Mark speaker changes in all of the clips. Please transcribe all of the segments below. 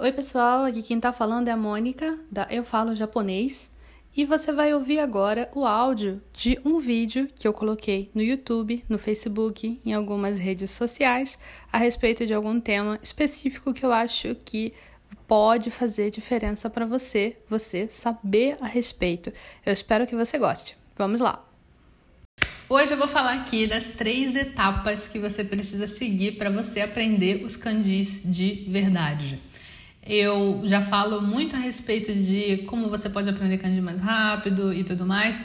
Speaker 1: Oi, pessoal, aqui quem tá falando é a Mônica, da Eu Falo Japonês, e você vai ouvir agora o áudio de um vídeo que eu coloquei no YouTube, no Facebook, em algumas redes sociais, a respeito de algum tema específico que eu acho que pode fazer diferença para você, você saber a respeito. Eu espero que você goste. Vamos lá! Hoje eu vou falar aqui das três etapas que você precisa seguir para você aprender os kanjis de verdade. Eu já falo muito a respeito de como você pode aprender kanji mais rápido e tudo mais.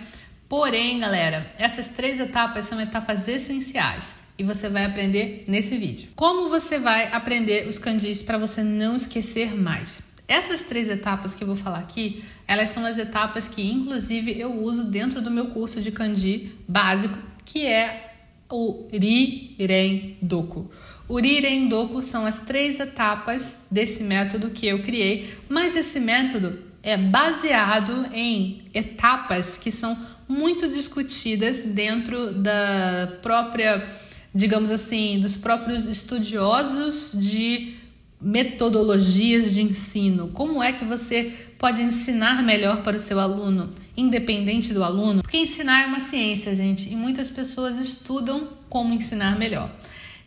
Speaker 1: Porém, galera, essas três etapas são etapas essenciais e você vai aprender nesse vídeo. Como você vai aprender os kanjis para você não esquecer mais? Essas três etapas que eu vou falar aqui, elas são as etapas que, inclusive, eu uso dentro do meu curso de kanji básico, que é o Riren Doku. O Riren Doku são as três etapas desse método que eu criei, mas esse método é baseado em etapas que são muito discutidas dentro da própria, digamos assim, dos próprios estudiosos de metodologias de ensino. Como é que você pode ensinar melhor para o seu aluno, independente do aluno? Porque ensinar é uma ciência, gente, e muitas pessoas estudam como ensinar melhor.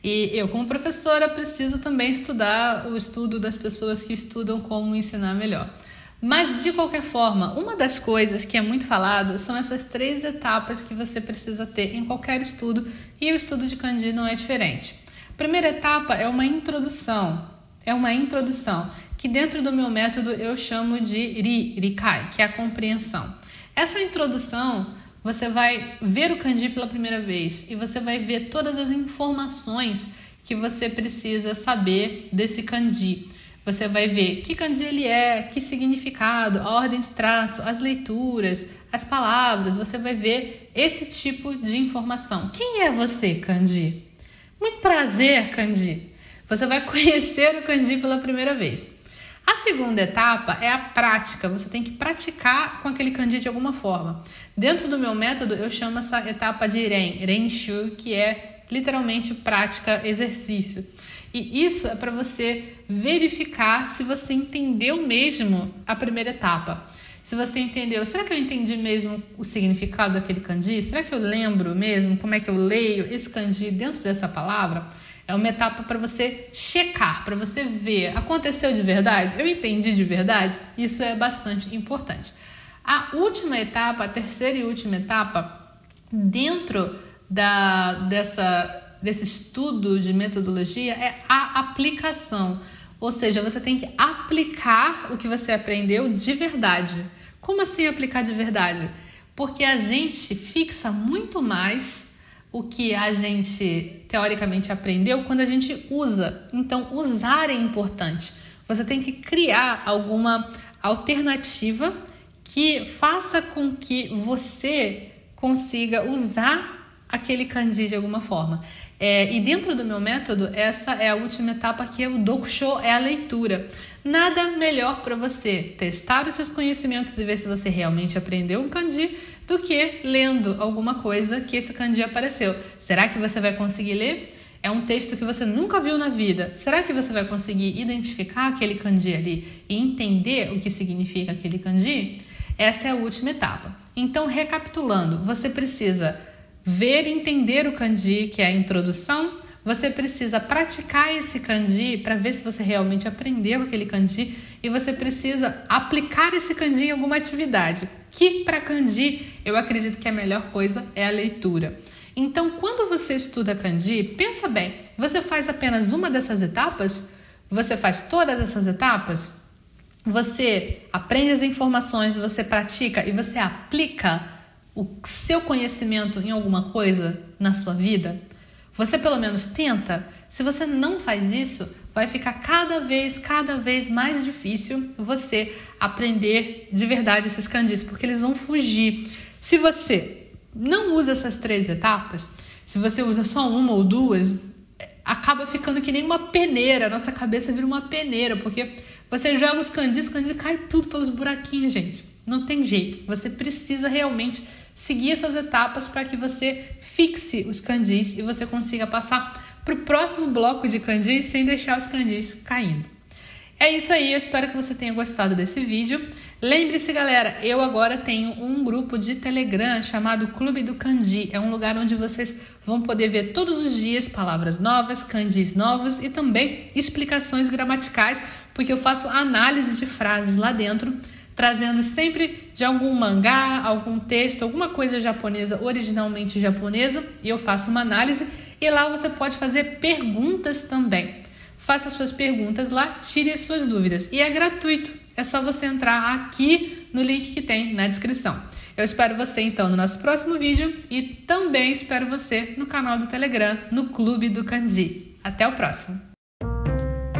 Speaker 1: E eu, como professora, preciso também estudar o estudo das pessoas que estudam como ensinar melhor. Mas de qualquer forma, uma das coisas que é muito falado são essas três etapas que você precisa ter em qualquer estudo, e o estudo de Candi não é diferente. A primeira etapa é uma introdução, é uma introdução, que dentro do meu método eu chamo de ri, rikai, que é a compreensão. Essa introdução, você vai ver o kanji pela primeira vez e você vai ver todas as informações que você precisa saber desse kanji. Você vai ver que kanji ele é, que significado, a ordem de traço, as leituras, as palavras. Você vai ver esse tipo de informação. Quem é você, kanji? Muito prazer, kanji. Você vai conhecer o kanji pela primeira vez. A segunda etapa é a prática. Você tem que praticar com aquele kanji de alguma forma. Dentro do meu método, eu chamo essa etapa de ren, renshu, que é literalmente prática, exercício. E isso é para você verificar se você entendeu mesmo a primeira etapa. Se você entendeu, será que eu entendi mesmo o significado daquele kanji? Será que eu lembro mesmo como é que eu leio esse kanji dentro dessa palavra? É uma etapa para você checar, para você ver. Aconteceu de verdade? Eu entendi de verdade? Isso é bastante importante. A última etapa, a terceira e última etapa, dentro da, dessa, desse estudo de metodologia, é a aplicação. Ou seja, você tem que aplicar o que você aprendeu de verdade. Como assim aplicar de verdade? Porque a gente fixa muito mais o que a gente teoricamente aprendeu quando a gente usa. Então, usar é importante. Você tem que criar alguma alternativa que faça com que você consiga usar aquele kanji de alguma forma. É, e dentro do meu método, essa é a última etapa que é o dokusho, é a leitura. Nada melhor para você testar os seus conhecimentos e ver se você realmente aprendeu um kanji do que lendo alguma coisa que esse kanji apareceu. Será que você vai conseguir ler? É um texto que você nunca viu na vida. Será que você vai conseguir identificar aquele kanji ali e entender o que significa aquele kanji? Essa é a última etapa. Então, recapitulando, você precisa ver e entender o kanji, que é a introdução. Você precisa praticar esse kanji para ver se você realmente aprendeu aquele kanji e você precisa aplicar esse kanji em alguma atividade. Que para kanji, eu acredito que a melhor coisa é a leitura. Então, quando você estuda kanji, pensa bem, você faz apenas uma dessas etapas? Você faz todas essas etapas? Você aprende as informações, você pratica e você aplica o seu conhecimento em alguma coisa na sua vida? Você pelo menos tenta? Se você não faz isso, vai ficar cada vez, cada vez mais difícil você aprender de verdade esses candis, porque eles vão fugir. Se você não usa essas três etapas, se você usa só uma ou duas, acaba ficando que nem uma peneira, nossa cabeça vira uma peneira, porque você joga os candis, os candis cai tudo pelos buraquinhos, gente. Não tem jeito. Você precisa realmente seguir essas etapas para que você fixe os candis e você consiga passar para o próximo bloco de candis sem deixar os candis caindo. É isso aí, eu espero que você tenha gostado desse vídeo. Lembre-se, galera, eu agora tenho um grupo de Telegram chamado Clube do Candi. É um lugar onde vocês vão poder ver todos os dias palavras novas, candis novos e também explicações gramaticais, porque eu faço análise de frases lá dentro, trazendo sempre de algum mangá, algum texto, alguma coisa japonesa, originalmente japonesa, e eu faço uma análise e lá você pode fazer perguntas também. Faça suas perguntas lá, tire as suas dúvidas e é gratuito. É só você entrar aqui no link que tem na descrição. Eu espero você então no nosso próximo vídeo e também espero você no canal do Telegram, no Clube do Kanji. Até o próximo!